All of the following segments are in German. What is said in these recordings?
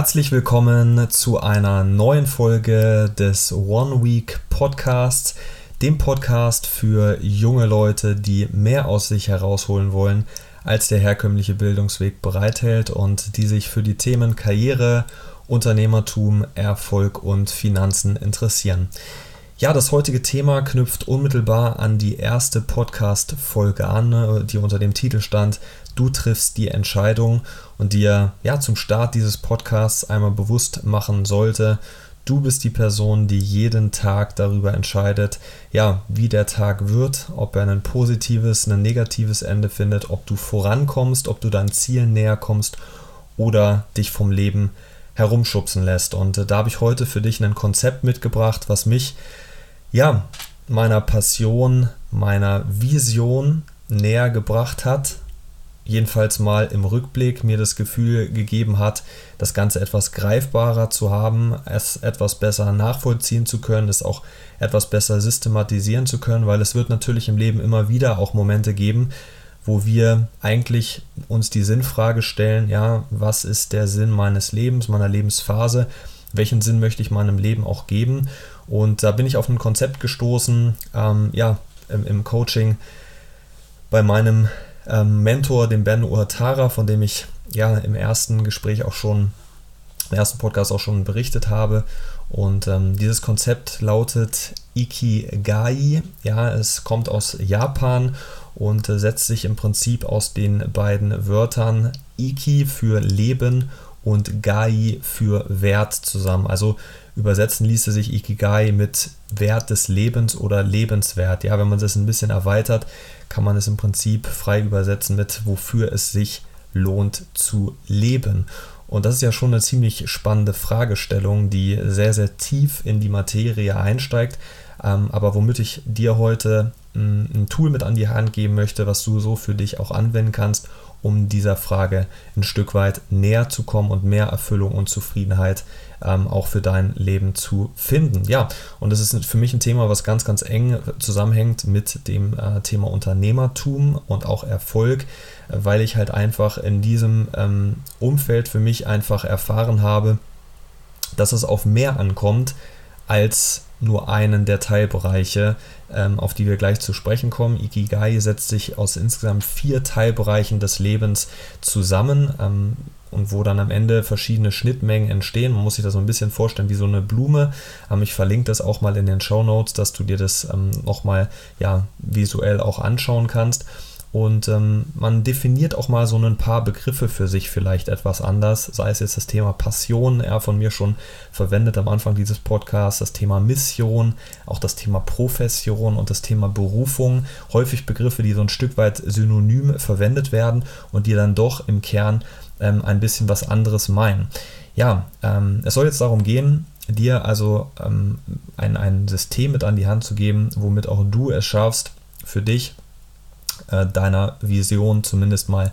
Herzlich willkommen zu einer neuen Folge des One Week Podcasts, dem Podcast für junge Leute, die mehr aus sich herausholen wollen, als der herkömmliche Bildungsweg bereithält und die sich für die Themen Karriere, Unternehmertum, Erfolg und Finanzen interessieren. Ja, das heutige Thema knüpft unmittelbar an die erste Podcast-Folge an, die unter dem Titel stand Du triffst die Entscheidung und dir ja zum Start dieses Podcasts einmal bewusst machen sollte, du bist die Person, die jeden Tag darüber entscheidet, ja, wie der Tag wird, ob er ein positives, ein negatives Ende findet, ob du vorankommst, ob du deinem Ziel näher kommst oder dich vom Leben herumschubsen lässt. Und äh, da habe ich heute für dich ein Konzept mitgebracht, was mich ja, meiner Passion, meiner Vision näher gebracht hat. Jedenfalls mal im Rückblick mir das Gefühl gegeben hat, das Ganze etwas greifbarer zu haben, es etwas besser nachvollziehen zu können, es auch etwas besser systematisieren zu können, weil es wird natürlich im Leben immer wieder auch Momente geben, wo wir eigentlich uns die Sinnfrage stellen, ja, was ist der Sinn meines Lebens, meiner Lebensphase? welchen Sinn möchte ich meinem Leben auch geben. Und da bin ich auf ein Konzept gestoßen, ähm, ja, im, im, Coaching bei meinem ähm, Mentor, dem Ben Uatara, von dem ich ja im ersten Gespräch auch schon, im ersten Podcast auch schon berichtet habe. Und ähm, dieses Konzept lautet Ikigai. Ja, es kommt aus Japan und äh, setzt sich im Prinzip aus den beiden Wörtern Iki für Leben und Gai für Wert zusammen. Also übersetzen ließe sich Ikigai mit Wert des Lebens oder Lebenswert. Ja, wenn man das ein bisschen erweitert, kann man es im Prinzip frei übersetzen mit wofür es sich lohnt zu leben. Und das ist ja schon eine ziemlich spannende Fragestellung, die sehr, sehr tief in die Materie einsteigt, ähm, aber womit ich dir heute ein Tool mit an die Hand geben möchte, was du so für dich auch anwenden kannst, um dieser Frage ein Stück weit näher zu kommen und mehr Erfüllung und Zufriedenheit ähm, auch für dein Leben zu finden. Ja, und das ist für mich ein Thema, was ganz, ganz eng zusammenhängt mit dem äh, Thema Unternehmertum und auch Erfolg, weil ich halt einfach in diesem ähm, Umfeld für mich einfach erfahren habe, dass es auf mehr ankommt als nur einen der Teilbereiche, ähm, auf die wir gleich zu sprechen kommen. Ikigai setzt sich aus insgesamt vier Teilbereichen des Lebens zusammen. Ähm, und wo dann am Ende verschiedene Schnittmengen entstehen. Man muss sich das so ein bisschen vorstellen wie so eine Blume. Ähm, ich verlinke das auch mal in den Show Notes, dass du dir das ähm, nochmal ja, visuell auch anschauen kannst. Und ähm, man definiert auch mal so ein paar Begriffe für sich vielleicht etwas anders, sei es jetzt das Thema Passion, er von mir schon verwendet am Anfang dieses Podcasts, das Thema Mission, auch das Thema Profession und das Thema Berufung. Häufig Begriffe, die so ein Stück weit synonym verwendet werden und die dann doch im Kern ähm, ein bisschen was anderes meinen. Ja, ähm, es soll jetzt darum gehen, dir also ähm, ein, ein System mit an die Hand zu geben, womit auch du es schaffst, für dich äh, deiner Vision zumindest mal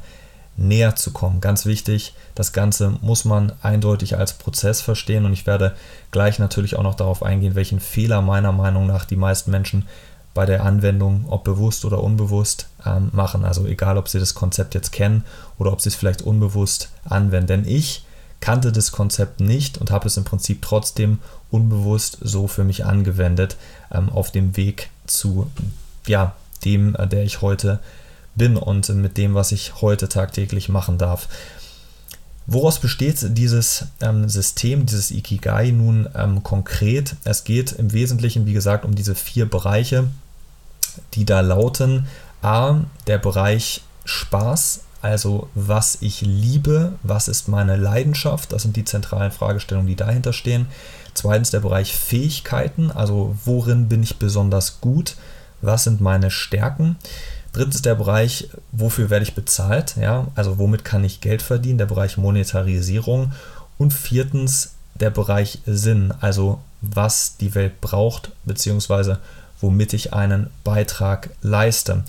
näher zu kommen. Ganz wichtig, das Ganze muss man eindeutig als Prozess verstehen und ich werde gleich natürlich auch noch darauf eingehen, welchen Fehler meiner Meinung nach die meisten Menschen bei der Anwendung, ob bewusst oder unbewusst, ähm, machen. Also egal, ob sie das Konzept jetzt kennen oder ob sie es vielleicht unbewusst anwenden. Denn ich kannte das Konzept nicht und habe es im Prinzip trotzdem unbewusst so für mich angewendet ähm, auf dem Weg zu ja, dem, äh, der ich heute bin und mit dem, was ich heute tagtäglich machen darf. Woraus besteht dieses ähm, System, dieses Ikigai nun ähm, konkret? Es geht im Wesentlichen, wie gesagt, um diese vier Bereiche, die da lauten. A, der Bereich Spaß, also was ich liebe, was ist meine Leidenschaft, das sind die zentralen Fragestellungen, die dahinter stehen. Zweitens der Bereich Fähigkeiten, also worin bin ich besonders gut, was sind meine Stärken. Drittens der Bereich, wofür werde ich bezahlt, ja, also womit kann ich Geld verdienen, der Bereich Monetarisierung. Und viertens der Bereich Sinn, also was die Welt braucht, beziehungsweise womit ich einen Beitrag leiste.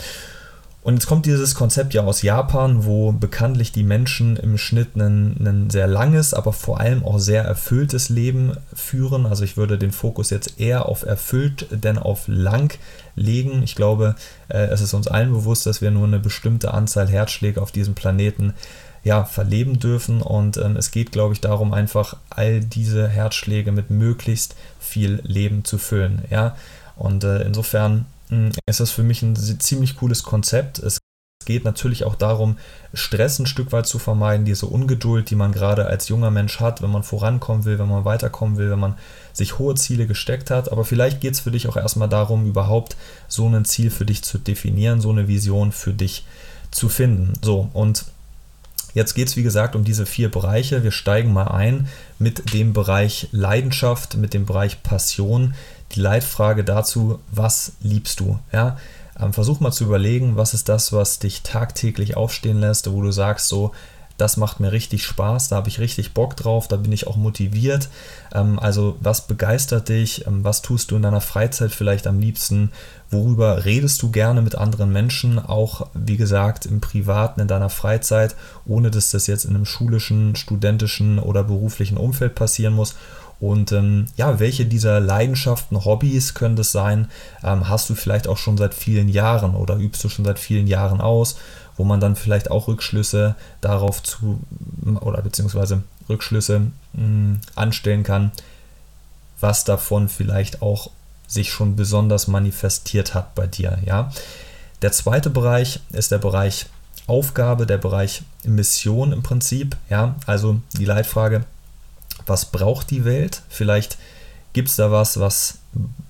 Und jetzt kommt dieses Konzept ja aus Japan, wo bekanntlich die Menschen im Schnitt ein, sehr langes, aber vor allem auch sehr erfülltes Leben führen. Also ich würde den Fokus jetzt eher auf erfüllt, denn auf lang legen. Ich glaube, äh, es ist uns allen bewusst, dass wir nur eine bestimmte Anzahl Herzschläge auf diesem Planeten ja, verleben dürfen. Und ähm, es geht, glaube ich, darum, einfach all diese Herzschläge mit möglichst viel Leben zu füllen. Ja? Und äh, insofern ist das für mich ein ziemlich cooles Konzept. Es geht natürlich auch darum, Stress ein Stück weit zu vermeiden, diese Ungeduld, die man gerade als junger Mensch hat, wenn man vorankommen will, wenn man weiterkommen will, wenn man sich hohe Ziele gesteckt hat. Aber vielleicht geht es für dich auch erstmal darum, überhaupt so ein Ziel für dich zu definieren, so eine Vision für dich zu finden. So, und Jetzt geht es, wie gesagt, um diese vier Bereiche. Wir steigen mal ein mit dem Bereich Leidenschaft, mit dem Bereich Passion. Die Leitfrage dazu, was liebst du? Ja, ähm, versuch mal zu überlegen, was ist das, was dich tagtäglich aufstehen lässt, wo du sagst, so, das macht mir richtig Spaß, da habe ich richtig Bock drauf, da bin ich auch motiviert. Ähm, also was begeistert dich, ähm, was tust du in deiner Freizeit vielleicht am liebsten, worüber redest du gerne mit anderen Menschen, auch wie gesagt im privaten, in deiner Freizeit, ohne dass das jetzt in einem schulischen, studentischen oder beruflichen Umfeld passieren muss und ähm, ja, welche dieser Leidenschaften, Hobbys können das sein? Ähm, hast du vielleicht auch schon seit vielen Jahren oder übst du schon seit vielen Jahren aus, wo man dann vielleicht auch Rückschlüsse darauf zu oder beziehungsweise Rückschlüsse mh, anstellen kann, was davon vielleicht auch sich schon besonders manifestiert hat bei dir. Ja? Der zweite Bereich ist der Bereich Aufgabe, der Bereich Mission im Prinzip. Ja? Also die Leitfrage, was braucht die Welt? Vielleicht gibt es da was, was,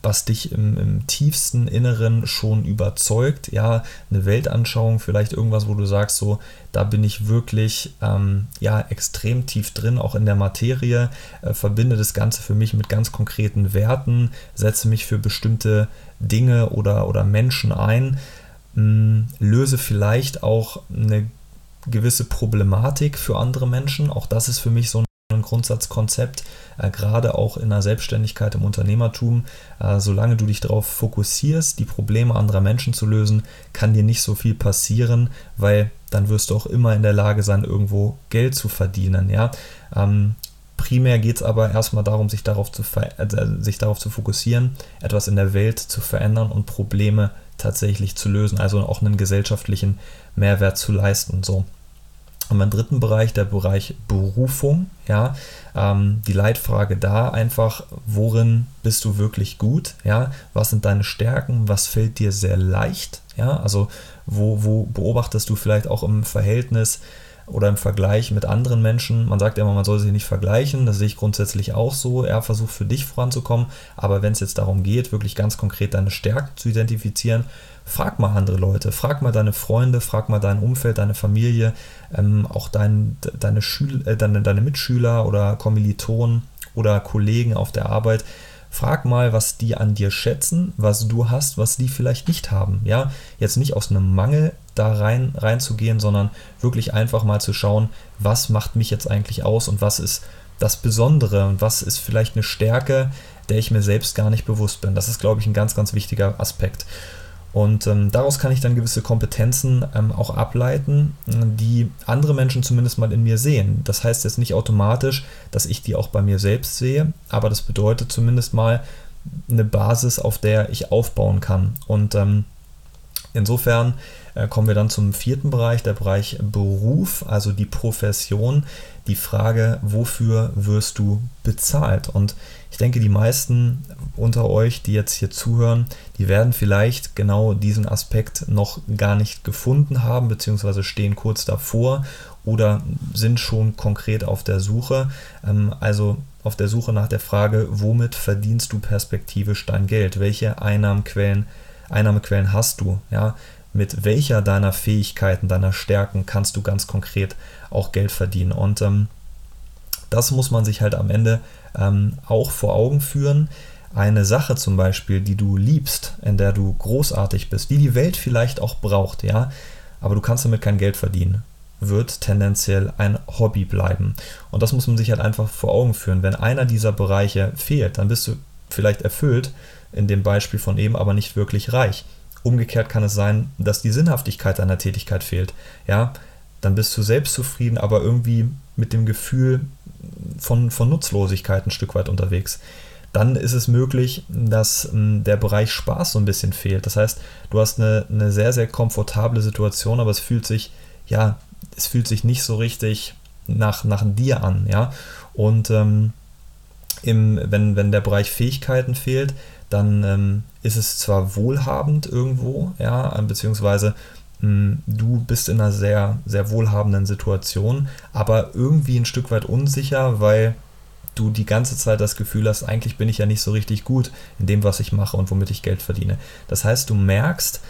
was dich im, im, tiefsten Inneren schon überzeugt. Ja, eine Weltanschauung, vielleicht irgendwas, wo du sagst, so, da bin ich wirklich ähm, ja, extrem tief drin, auch in der Materie, äh, verbinde das Ganze für mich mit ganz konkreten Werten, setze mich für bestimmte Dinge oder, oder Menschen ein, mh, hm, löse vielleicht auch eine gewisse Problematik für andere Menschen. Auch das ist für mich so ein ein Grundsatzkonzept, äh, gerade auch in der Selbstständigkeit im Unternehmertum. Äh, solange du dich darauf fokussierst, die Probleme anderer Menschen zu lösen, kann dir nicht so viel passieren, weil dann wirst du auch immer in der Lage sein, irgendwo Geld zu verdienen. Ja? Ähm, primär geht es aber erstmal darum, sich darauf, zu äh, sich darauf zu fokussieren, etwas in der Welt zu verändern und Probleme tatsächlich zu lösen, also auch einen gesellschaftlichen Mehrwert zu leisten. So wir einen dritten Bereich, der Bereich Berufung. Ja, ähm, die Leitfrage da einfach, worin bist du wirklich gut? Ja, was sind deine Stärken? Was fällt dir sehr leicht? Ja, also wo, wo beobachtest du vielleicht auch im Verhältnis oder im Vergleich mit anderen Menschen. Man sagt immer, man soll sich nicht vergleichen, das sehe ich grundsätzlich auch so. Er versucht für dich voranzukommen, aber wenn es jetzt darum geht, wirklich ganz konkret deine Stärken zu identifizieren, frag mal andere Leute, frag mal deine Freunde, frag mal dein Umfeld, deine Familie, ähm, auch dein, deine, Schül äh, deine, deine Mitschüler oder Kommilitonen oder Kollegen auf der Arbeit. Frag mal, was die an dir schätzen, was du hast, was die vielleicht nicht haben. Ja, jetzt nicht aus einem Mangel da rein reinzugehen, sondern wirklich einfach mal zu schauen, was macht mich jetzt eigentlich aus und was ist das Besondere und was ist vielleicht eine Stärke, der ich mir selbst gar nicht bewusst bin. Das ist, glaube ich, ein ganz, ganz wichtiger Aspekt. Und ähm, daraus kann ich dann gewisse Kompetenzen ähm, auch ableiten, die andere Menschen zumindest mal in mir sehen. Das heißt jetzt nicht automatisch, dass ich die auch bei mir selbst sehe, aber das bedeutet zumindest mal eine Basis, auf der ich aufbauen kann. Und ähm, insofern kommen wir dann zum vierten Bereich, der Bereich Beruf, also die Profession. Die Frage, wofür wirst du bezahlt? Und ich denke, die meisten unter euch, die jetzt hier zuhören, die werden vielleicht genau diesen Aspekt noch gar nicht gefunden haben, beziehungsweise stehen kurz davor oder sind schon konkret auf der Suche. Ähm, also auf der Suche nach der Frage, womit verdienst du perspektivisch dein Geld? Welche Einnahmequellen, Einnahmequellen hast du? Ja, mit welcher deiner Fähigkeiten, deiner Stärken kannst du ganz konkret auch Geld verdienen. Und ähm, das muss man sich halt am Ende ähm, auch vor Augen führen. Eine Sache zum Beispiel, die du liebst, in der du großartig bist, die die Welt vielleicht auch braucht, ja, aber du kannst damit kein Geld verdienen, wird tendenziell ein Hobby bleiben. Und das muss man sich halt einfach vor Augen führen. Wenn einer dieser Bereiche fehlt, dann bist du vielleicht erfüllt, in dem Beispiel von eben, aber nicht wirklich reich. Umgekehrt kann es sein, dass die Sinnhaftigkeit deiner Tätigkeit fehlt. Ja, dann bist du selbstzufrieden, aber irgendwie mit dem Gefühl von, von Nutzlosigkeit ein Stück weit unterwegs. Dann ist es möglich, dass m, der Bereich Spaß so ein bisschen fehlt. Das heißt, du hast eine, eine sehr, sehr komfortable Situation, aber es fühlt sich ja es fühlt sich nicht so richtig nach, nach dir an, ja. Und ähm, im, wenn, wenn der Bereich Fähigkeiten fehlt, dann ähm, ist es zwar wohlhabend irgendwo, ja, beziehungsweise mh, hm, du bist in einer sehr, sehr wohlhabenden Situation, aber irgendwie ein Stück weit unsicher, weil du die ganze Zeit das Gefühl hast, eigentlich bin ich ja nicht so richtig gut in dem, was ich mache und womit ich Geld verdiene. Das heißt, du merkst,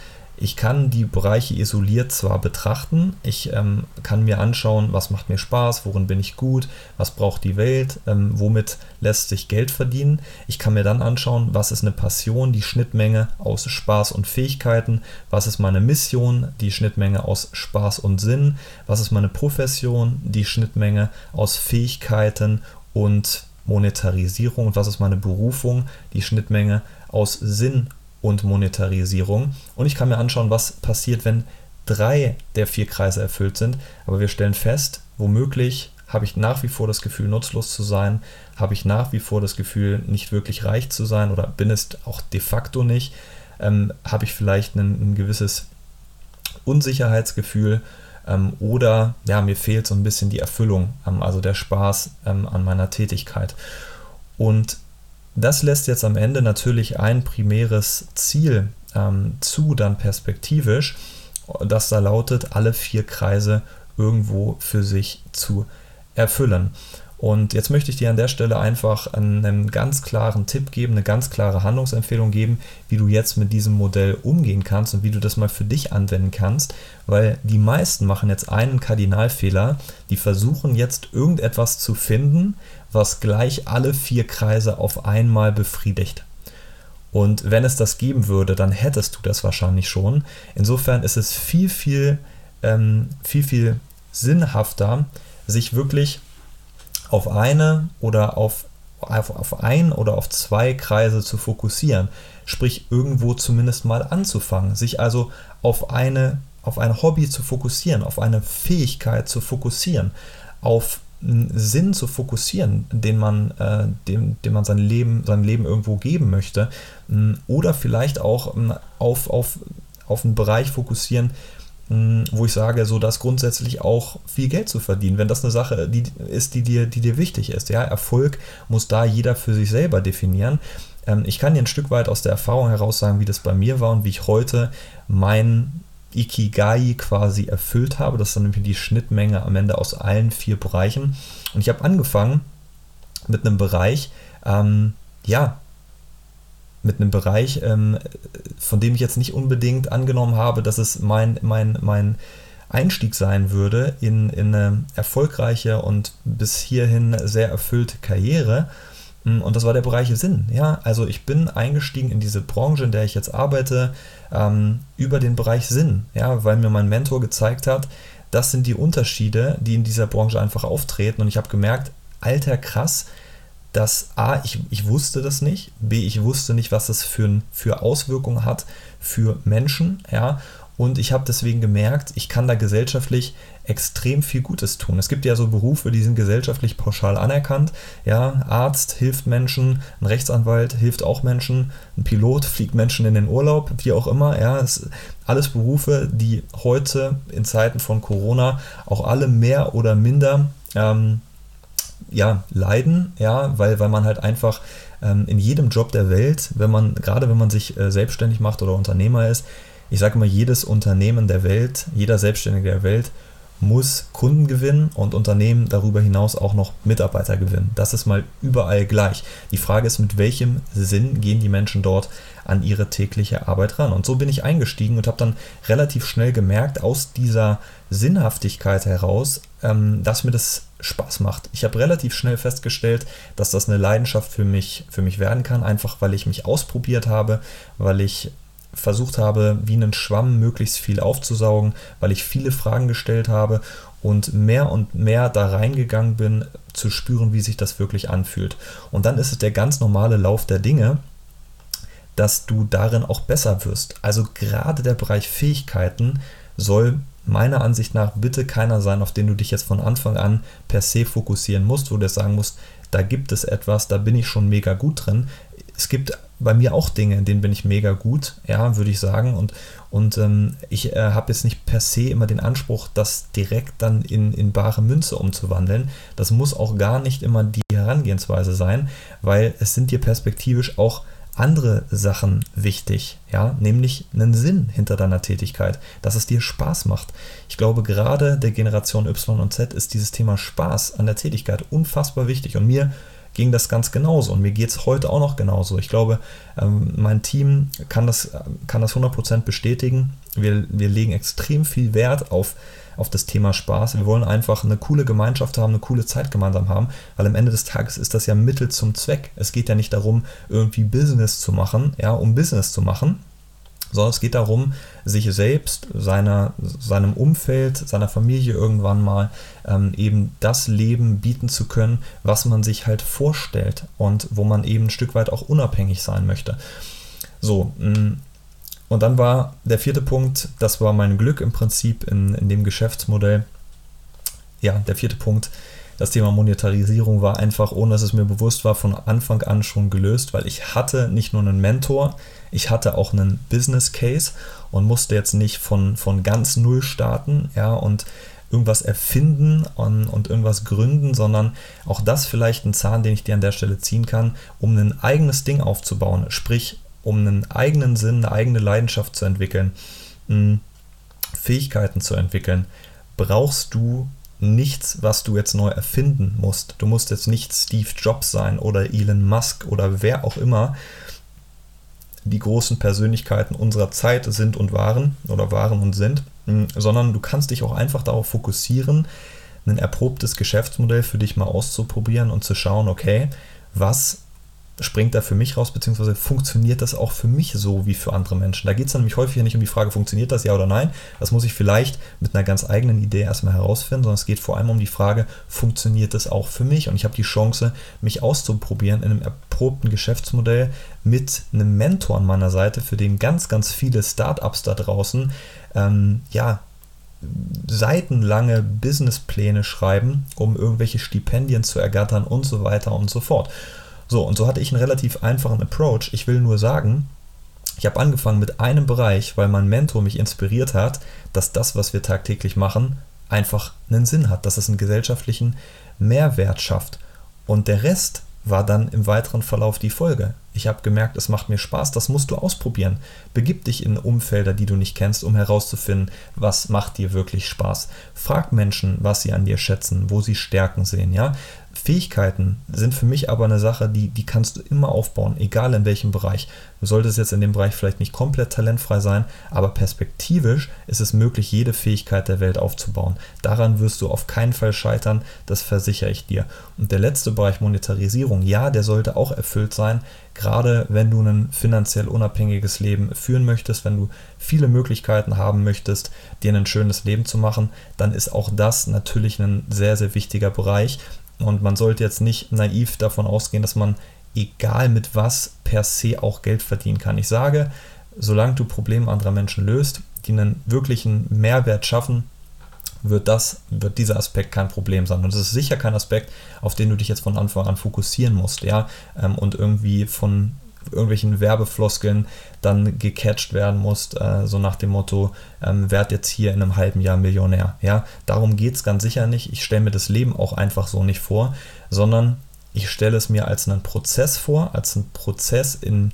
ich kann die Bereiche isoliert zwar betrachten, ich ähm, kann mir anschauen, was macht mir Spaß, worin bin ich gut, was braucht die Welt, ähm, womit lässt sich Geld verdienen. Ich kann mir dann anschauen, was ist eine Passion, die Schnittmenge aus Spaß und Fähigkeiten, was ist meine Mission, die Schnittmenge aus Spaß und Sinn, was ist meine Profession, die Schnittmenge aus Fähigkeiten und Monetarisierung und was ist meine Berufung, die Schnittmenge aus Sinn und Monetarisierung. Und ich kann mir anschauen, was passiert, wenn drei der vier Kreise erfüllt sind. Aber wir stellen fest, womöglich habe ich nach wie vor das Gefühl, nutzlos zu sein, habe ich nach wie vor das Gefühl, nicht wirklich reich zu sein oder bin es auch de facto nicht, ähm, habe ich vielleicht ein, ein gewisses Unsicherheitsgefühl ähm, oder ja, mir fehlt so ein bisschen die Erfüllung, ähm, also der Spaß ähm, an meiner Tätigkeit. Und das lässt jetzt am Ende natürlich ein primäres Ziel ähm, zu, dann perspektivisch, das da lautet, alle vier Kreise irgendwo für sich zu erfüllen. Und jetzt möchte ich dir an der Stelle einfach einen ganz klaren Tipp geben, eine ganz klare Handlungsempfehlung geben, wie du jetzt mit diesem Modell umgehen kannst und wie du das mal für dich anwenden kannst, weil die meisten machen jetzt einen Kardinalfehler, die versuchen jetzt irgendetwas zu finden, was gleich alle vier Kreise auf einmal befriedigt. Und wenn es das geben würde, dann hättest du das wahrscheinlich schon. Insofern ist es viel, viel, ähm, viel, viel sinnhafter, sich wirklich auf eine oder auf, auf, auf ein oder auf zwei Kreise zu fokussieren. Sprich, irgendwo zumindest mal anzufangen. Sich also auf eine auf ein Hobby zu fokussieren, auf eine Fähigkeit zu fokussieren, auf Sinn zu fokussieren, den man, äh, dem, dem man sein Leben, sein Leben irgendwo geben möchte, oder vielleicht auch auf, auf, auf einen Bereich fokussieren, wo ich sage, so dass grundsätzlich auch viel Geld zu verdienen, wenn das eine Sache die ist, die dir, die dir wichtig ist. Ja, Erfolg muss da jeder für sich selber definieren. Ähm, ich kann dir ein Stück weit aus der Erfahrung heraus sagen, wie das bei mir war und wie ich heute mein Ikigai quasi erfüllt habe. Das ist dann nämlich die Schnittmenge am Ende aus allen vier Bereichen. Und ich habe angefangen mit einem Bereich, ähm, ja, mit einem Bereich, ähm, von dem ich jetzt nicht unbedingt angenommen habe, dass es mein, mein, mein Einstieg sein würde in, in eine erfolgreiche und bis hierhin sehr erfüllte Karriere. Mm, und das war der Bereich Sinn. Ja, also ich bin eingestiegen in diese Branche, in der ich jetzt arbeite, ähm, über den Bereich Sinn. Ja, weil mir mein Mentor gezeigt hat, das sind die Unterschiede, die in dieser Branche einfach auftreten. Und ich habe gemerkt, alter krass, dass A, ich, ich wusste das nicht, B, ich wusste nicht, was das für, für Auswirkungen hat für Menschen, ja, und ich habe deswegen gemerkt, ich kann da gesellschaftlich extrem viel Gutes tun. Es gibt ja so Berufe, die sind gesellschaftlich pauschal anerkannt. Ja, Arzt hilft Menschen, ein Rechtsanwalt hilft auch Menschen, ein Pilot fliegt Menschen in den Urlaub, wie auch immer. Ja, es alles Berufe, die heute in Zeiten von Corona auch alle mehr oder minder ähm, ja, leiden, ja, weil, weil man halt einfach ähm, in jedem Job der Welt, wenn man, gerade wenn man sich äh, selbstständig macht oder Unternehmer ist, ich sage mal, jedes Unternehmen der Welt, jeder Selbstständige der Welt muss Kunden gewinnen und Unternehmen darüber hinaus auch noch Mitarbeiter gewinnen. Das ist mal überall gleich. Die Frage ist, mit welchem Sinn gehen die Menschen dort an ihre tägliche Arbeit ran? Und so bin ich eingestiegen und habe dann relativ schnell gemerkt, aus dieser Sinnhaftigkeit heraus, ähm, dass mir das Spaß macht. Ich habe relativ schnell festgestellt, dass das eine Leidenschaft für mich, für mich werden kann, einfach weil ich mich ausprobiert habe, weil ich versucht habe, wie einen Schwamm möglichst viel aufzusaugen, weil ich viele Fragen gestellt habe und mehr und mehr da reingegangen bin, zu spüren, wie sich das wirklich anfühlt. Und dann ist es der ganz normale Lauf der Dinge, dass du darin auch besser wirst. Also gerade der Bereich Fähigkeiten soll meiner Ansicht nach bitte keiner sein, auf den du dich jetzt von Anfang an per se fokussieren musst, wo du sagen musst, da gibt es etwas, da bin ich schon mega gut drin es gibt bei mir auch Dinge, in denen bin ich mega gut, ja, würde ich sagen. Und, und ähm, ich äh, habe jetzt nicht per se immer den Anspruch, das direkt dann in, in bare Münze umzuwandeln. Das muss auch gar nicht immer die Herangehensweise sein, weil es sind dir perspektivisch auch andere Sachen wichtig, ja, nämlich einen Sinn hinter deiner Tätigkeit, dass es dir Spaß macht. Ich glaube, gerade der Generation Y und Z ist dieses Thema Spaß an der Tätigkeit unfassbar wichtig und mir ging das ganz genauso und mir geht es heute auch noch genauso. Ich glaube, ähm, mein Team kann das, kann das 100% bestätigen. Wir, wir legen extrem viel Wert auf, auf das Thema Spaß. Wir wollen einfach eine coole Gemeinschaft haben, eine coole Zeit gemeinsam haben, weil am Ende des Tages ist das ja Mittel zum Zweck. Es geht ja nicht darum, irgendwie Business zu machen, ja, um Business zu machen, sondern es geht darum, sich selbst, seiner, seinem Umfeld, seiner Familie irgendwann mal ähm, eben das Leben bieten zu können, was man sich halt vorstellt und wo man eben ein Stück weit auch unabhängig sein möchte. So, mm, und dann war der vierte Punkt, das war mein Glück im Prinzip in, in dem Geschäftsmodell. Ja, der vierte Punkt, das Thema Monetarisierung war einfach, ohne dass es mir bewusst war, von Anfang an schon gelöst, weil ich hatte nicht nur einen Mentor, ich hatte auch einen Business Case und musste jetzt nicht von, von ganz null starten, ja, und irgendwas erfinden und, und irgendwas gründen, sondern auch das vielleicht ein Zahn, den ich dir an der Stelle ziehen kann, um ein eigenes Ding aufzubauen, sprich um einen eigenen Sinn, eine eigene Leidenschaft zu entwickeln, Fähigkeiten zu entwickeln, brauchst du nichts, was du jetzt neu erfinden musst. Du musst jetzt nicht Steve Jobs sein oder Elon Musk oder wer auch immer die großen Persönlichkeiten unserer Zeit sind und waren oder waren und sind, hm, sondern du kannst dich auch einfach darauf fokussieren, ein erprobtes Geschäftsmodell für dich mal auszuprobieren und zu schauen, okay, was springt da für mich raus, beziehungsweise funktioniert das auch für mich so wie für andere Menschen? Da geht es nämlich häufig nicht um die Frage, funktioniert das ja oder nein? Das muss ich vielleicht mit einer ganz eigenen Idee erstmal herausfinden, sondern es geht vor allem um die Frage, funktioniert das auch für mich? Und ich habe die Chance, mich auszuprobieren in einem erprobten Geschäftsmodell mit einem Mentor an meiner Seite, für den ganz, ganz viele Startups da draußen ähm, ja, seitenlange Businesspläne schreiben, um irgendwelche Stipendien zu ergattern und so weiter und so fort. So, und so hatte ich einen relativ einfachen Approach. Ich will nur sagen, ich habe angefangen mit einem Bereich, weil mein Mentor mich inspiriert hat, dass das, was wir tagtäglich machen, einfach einen Sinn hat, dass es einen gesellschaftlichen Mehrwert schafft. Und der Rest war dann im weiteren Verlauf die Folge. Ich habe gemerkt, es macht mir Spaß, das musst du ausprobieren. Begib dich in Umfelder, die du nicht kennst, um herauszufinden, was macht dir wirklich Spaß. Frag Menschen, was sie an dir schätzen, wo sie Stärken sehen, ja? Fähigkeiten sind für mich aber eine Sache, die, die kannst du immer aufbauen, egal in welchem Bereich. Du solltest jetzt in dem Bereich vielleicht nicht komplett talentfrei sein, aber perspektivisch ist es möglich, jede Fähigkeit der Welt aufzubauen. Daran wirst du auf keinen Fall scheitern, das versichere ich dir. Und der letzte Bereich Monetarisierung, ja, der sollte auch erfüllt sein, gerade wenn du ein finanziell unabhängiges Leben führen möchtest, wenn du viele Möglichkeiten haben möchtest, dir ein schönes Leben zu machen, dann ist auch das natürlich ein sehr, sehr wichtiger Bereich. Und man sollte jetzt nicht naiv davon ausgehen, dass man egal mit was per se auch Geld verdienen kann. Ich sage, solange du Probleme anderer Menschen löst, die einen wirklichen Mehrwert schaffen, wird das, wird dieser Aspekt kein Problem sein. Und es ist sicher kein Aspekt, auf den du dich jetzt von Anfang an fokussieren musst, ja, ähm, und irgendwie von irgendwelchen Werbefloskeln dann gecatcht werden musst, äh, so nach dem Motto, ähm, werd jetzt hier in einem halben Jahr Millionär. Ja, darum geht es ganz sicher nicht. Ich stelle mir das Leben auch einfach so nicht vor, sondern ich stelle es mir als einen Prozess vor, als einen Prozess, in,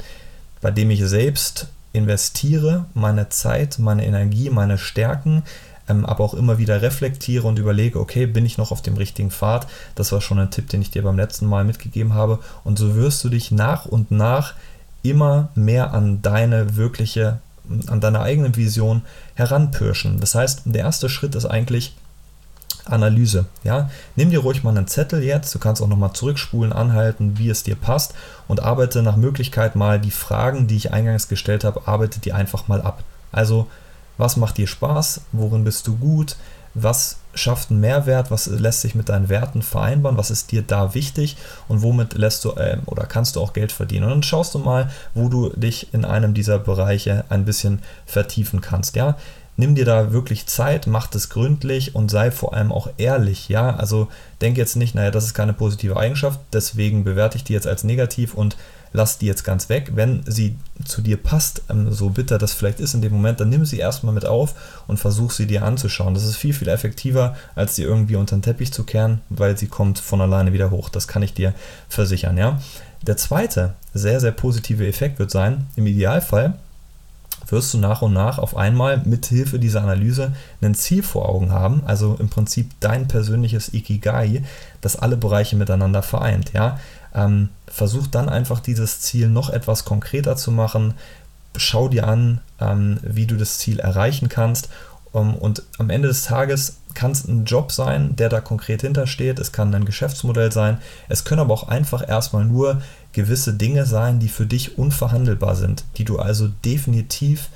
bei dem ich selbst investiere, meine Zeit, meine Energie, meine Stärken, ähm, aber auch immer wieder reflektiere und überlege, okay, bin ich noch auf dem richtigen Pfad? Das war schon ein Tipp, den ich dir beim letzten Mal mitgegeben habe. Und so wirst du dich nach und nach immer mehr an deine wirkliche, an deine eigene Vision heranpirschen. Das heißt, der erste Schritt ist eigentlich, Analyse. Ja? Nimm dir ruhig mal einen Zettel jetzt, du kannst auch nochmal zurückspulen, anhalten, wie es dir passt und arbeite nach Möglichkeit mal die Fragen, die ich eingangs gestellt habe, arbeite die einfach mal ab. Also was macht dir Spaß? Worin bist du gut? Was schafft einen Mehrwert? Was lässt sich mit deinen Werten vereinbaren? Was ist dir da wichtig? Und womit lässt du äh, oder kannst du auch Geld verdienen? Und dann schaust du mal, wo du dich in einem dieser Bereiche ein bisschen vertiefen kannst. Ja, nimm dir da wirklich Zeit, mach das gründlich und sei vor allem auch ehrlich, ja, also denk jetzt nicht, naja, das ist keine positive Eigenschaft, deswegen bewerte ich die jetzt als negativ und lass die jetzt ganz weg. Wenn sie zu dir passt, ähm, so bitter das vielleicht ist in dem Moment, dann nimm sie erstmal mit auf und versuch sie dir anzuschauen. Das ist viel, viel effektiver, als sie irgendwie unter den Teppich zu kehren, weil sie kommt von alleine wieder hoch. Das kann ich dir versichern, ja. Der zweite sehr, sehr positive Effekt wird sein, im Idealfall wirst du nach und nach auf einmal mit Hilfe dieser Analyse ein Ziel vor Augen haben, also im Prinzip dein persönliches Ikigai, das alle Bereiche miteinander vereint. Ja? Ähm, versuch dann einfach dieses Ziel noch etwas konkreter zu machen. Schau dir an, ähm, wie du das Ziel erreichen kannst. Um, und am Ende des Tages kann es ein Job sein, der da konkret hintersteht. Es kann ein Geschäftsmodell sein. Es können aber auch einfach erstmal nur gewisse Dinge sein, die für dich unverhandelbar sind, die du also definitiv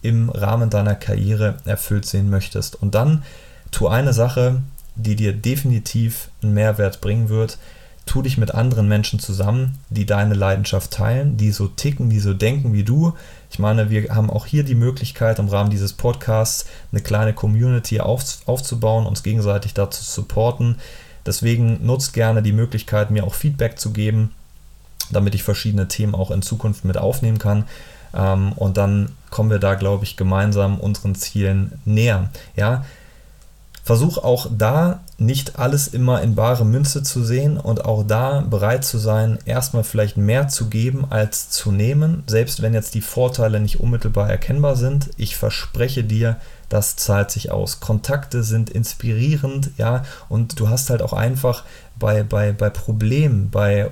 im Rahmen deiner Karriere erfüllt sehen möchtest. Und dann tu eine Sache, die dir definitiv einen Mehrwert bringen wird. Tu dich mit anderen Menschen zusammen, die deine Leidenschaft teilen, die so ticken, die so denken wie du. Ich meine, wir haben auch hier die Möglichkeit, im Rahmen dieses Podcasts eine kleine Community auf, aufzubauen, uns gegenseitig dazu zu supporten. Deswegen nutzt gerne die Möglichkeit, mir auch Feedback zu geben damit ich verschiedene Themen auch in Zukunft mit aufnehmen kann. Ähm, und dann kommen wir da, glaube ich, gemeinsam unseren Zielen näher. Ja, Versuch auch da nicht alles immer in bare Münze zu sehen und auch da bereit zu sein, erstmal vielleicht mehr zu geben als zu nehmen, selbst wenn jetzt die Vorteile nicht unmittelbar erkennbar sind. Ich verspreche dir, das zahlt sich aus. Kontakte sind inspirierend, ja, und du hast halt auch einfach bei, bei, bei Problemen, bei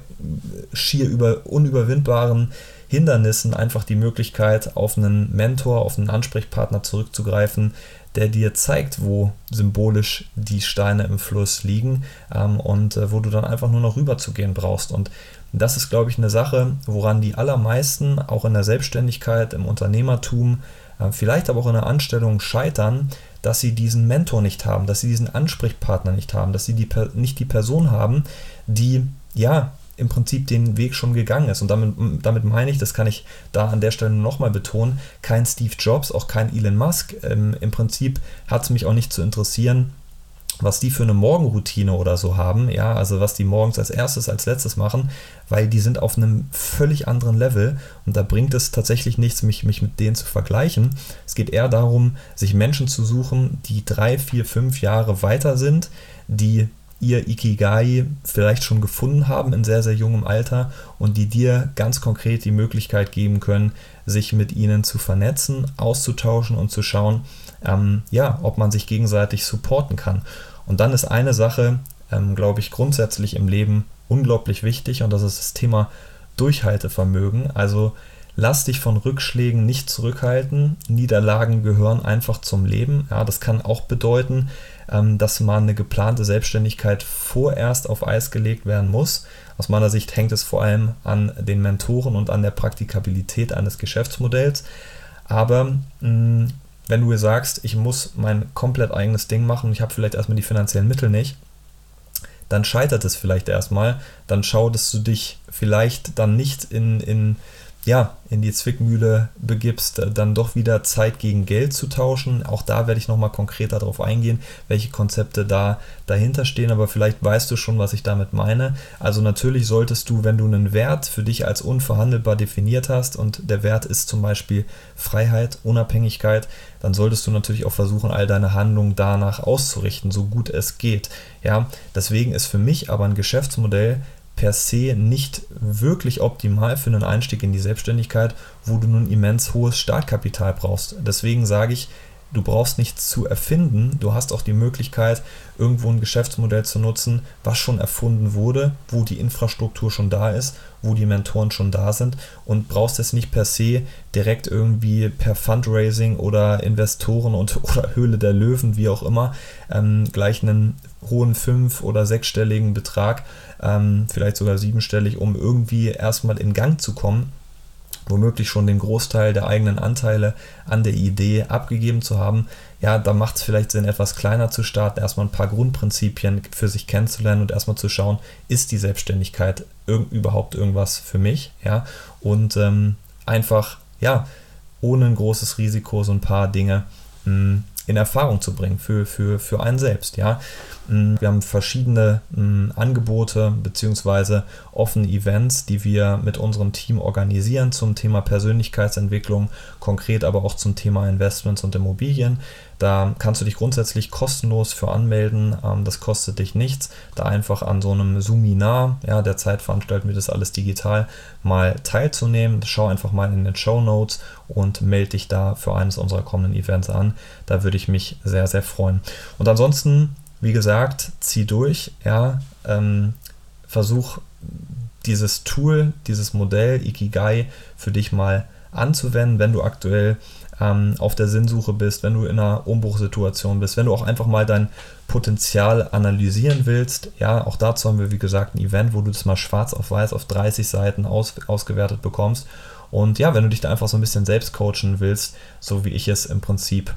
schier über, unüberwindbaren Hindernissen einfach die Möglichkeit, auf einen Mentor, auf einen Ansprechpartner zurückzugreifen, der dir zeigt, wo symbolisch die Steine im Fluss liegen ähm, und äh, wo du dann einfach nur noch rüber zu gehen brauchst. Und das ist, glaube ich, eine Sache, woran die allermeisten auch in der Selbstständigkeit, im Unternehmertum, äh, vielleicht aber auch in der Anstellung scheitern, dass sie diesen Mentor nicht haben, dass sie diesen Ansprechpartner nicht haben, dass sie die, nicht die Person haben, die ja im Prinzip den Weg schon gegangen ist. Und damit, damit meine ich, das kann ich da an der Stelle nochmal betonen, kein Steve Jobs, auch kein Elon Musk. Ähm, Im Prinzip hat es mich auch nicht zu interessieren, was die für eine Morgenroutine oder so haben, ja, also was die morgens als erstes, als letztes machen, weil die sind auf einem völlig anderen Level und da bringt es tatsächlich nichts, mich, mich mit denen zu vergleichen. Es geht eher darum, sich Menschen zu suchen, die drei, vier, fünf Jahre weiter sind, die ihr Ikigai vielleicht schon gefunden haben in sehr, sehr jungem Alter und die dir ganz konkret die Möglichkeit geben können, sich mit ihnen zu vernetzen, auszutauschen und zu schauen, ähm, ja, ob man sich gegenseitig supporten kann. Und dann ist eine Sache, ähm, glaube ich, grundsätzlich im Leben unglaublich wichtig und das ist das Thema Durchhaltevermögen. Also lass dich von Rückschlägen nicht zurückhalten. Niederlagen gehören einfach zum Leben. Ja, das kann auch bedeuten, dass mal eine geplante Selbstständigkeit vorerst auf Eis gelegt werden muss. Aus meiner Sicht hängt es vor allem an den Mentoren und an der Praktikabilität eines Geschäftsmodells. Aber mh, mm, wenn du sagst, ich muss mein komplett eigenes Ding machen, ich habe vielleicht erstmal die finanziellen Mittel nicht, dann scheitert es vielleicht erstmal. Dann schau, dass du dich vielleicht dann nicht in, in ja, in die Zwickmühle begibst, äh, dann doch wieder Zeit gegen Geld zu tauschen. Auch da werde ich nochmal konkreter darauf eingehen, welche Konzepte da dahinter stehen, aber vielleicht weißt du schon, was ich damit meine. Also natürlich solltest du, wenn du einen Wert für dich als unverhandelbar definiert hast und der Wert ist zum Beispiel Freiheit, Unabhängigkeit, dann solltest du natürlich auch versuchen, all deine Handlungen danach auszurichten, so gut es geht. Ja, deswegen ist für mich aber ein Geschäftsmodell per se nicht wirklich optimal für einen Einstieg in die Selbstständigkeit, wo du nun immens hohes Startkapital brauchst. Deswegen sage ich, du brauchst nichts zu erfinden. Du hast auch die Möglichkeit, irgendwo ein Geschäftsmodell zu nutzen, was schon erfunden wurde, wo die Infrastruktur schon da ist, wo die Mentoren schon da sind und brauchst es nicht per se direkt irgendwie per Fundraising oder Investoren und oder Höhle der Löwen, wie auch immer, ähm, gleich einen hohen fünf- oder sechsstelligen Betrag ähm, vielleicht sogar siebenstellig, um irgendwie erstmal in Gang zu kommen, womöglich schon den Großteil der eigenen Anteile an der Idee abgegeben zu haben, ja, da macht es vielleicht Sinn, etwas kleiner zu starten, erstmal ein paar Grundprinzipien für sich kennenzulernen und erstmal zu schauen, ist die Selbstständigkeit irg überhaupt irgendwas für mich, ja, und ähm, einfach, ja, ohne ein großes Risiko so ein paar Dinge mh, hm, in Erfahrung zu bringen für, für, für einen selbst. Ja? Mm, wir haben verschiedene mm, Angebote bzw. offene Events, die wir mit unserem Team organisieren zum Thema Persönlichkeitsentwicklung, konkret aber auch zum Thema Investments und Immobilien. Da kannst du dich grundsätzlich kostenlos für anmelden. Ähm, das kostet dich nichts. Da einfach an so einem Suminar, ja, der Zeit veranstalten wir das alles digital, mal teilzunehmen. Schau einfach mal in den Show Notes und melde dich da für eines unserer kommenden Events an. Da würde ich mich sehr, sehr freuen. Und ansonsten, wie gesagt, zieh durch, ja, ähm, versuch dieses Tool, dieses Modell Ikigai für dich mal anzuwenden, wenn du aktuell ähm, auf der Sinnsuche bist, wenn du in einer Umbruchsituation bist, wenn du auch einfach mal dein Potenzial analysieren willst. Ja, auch dazu haben wir, wie gesagt, ein Event, wo du das mal schwarz auf weiß auf 30 Seiten aus, ausgewertet bekommst. Und ja, wenn du dich da einfach so ein bisschen selbst coachen willst, so wie ich es im Prinzip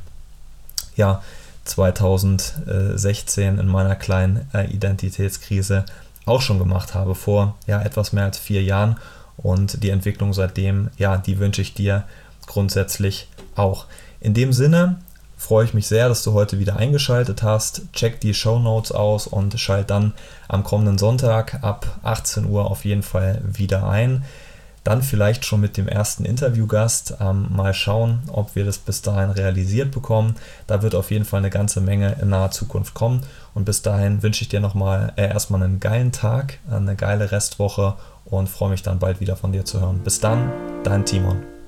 ja 2016 in meiner kleinen äh, Identitätskrise auch schon gemacht habe, vor ja etwas mehr als vier Jahren. Und die Entwicklung seitdem, ja, die wünsche ich dir grundsätzlich auch. In dem Sinne freue ich mich sehr, dass du heute wieder eingeschaltet hast. Check die Show Notes aus und schalt dann am kommenden Sonntag ab 18 Uhr auf jeden Fall wieder ein. Dann vielleicht schon mit dem ersten Interviewgast. Ähm, mal schauen, ob wir das bis dahin realisiert bekommen. Da wird auf jeden Fall eine ganze Menge in naher Zukunft kommen. Und bis dahin wünsche ich dir nochmal äh, erstmal einen geilen Tag, eine geile Restwoche und freue mich dann bald wieder von dir zu hören. Bis dann, dein Timon.